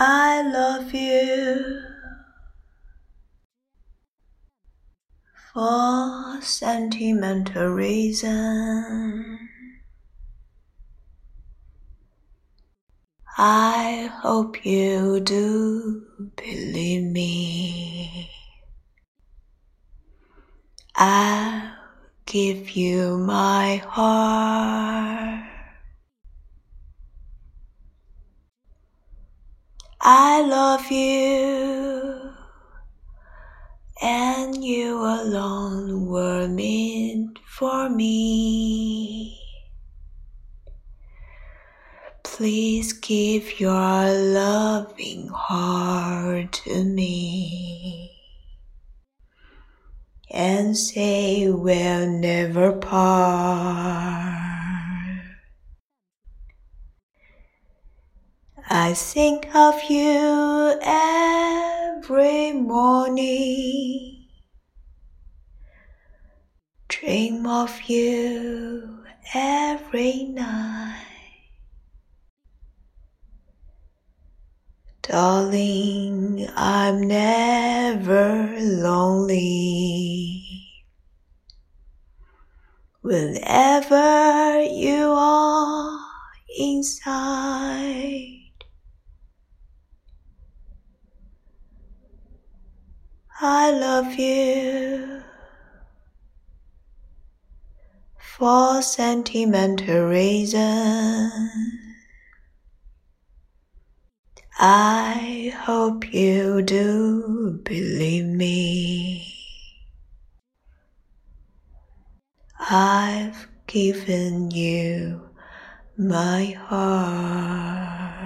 I love you for sentimental reason. I hope you do believe me. I'll give you my heart. I love you, and you alone were meant for me. Please give your loving heart to me and say we'll never part. I think of you every morning, dream of you every night. Darling, I'm never lonely. Whenever you are inside, I love you for sentimental reasons. I hope you do believe me. I've given you my heart.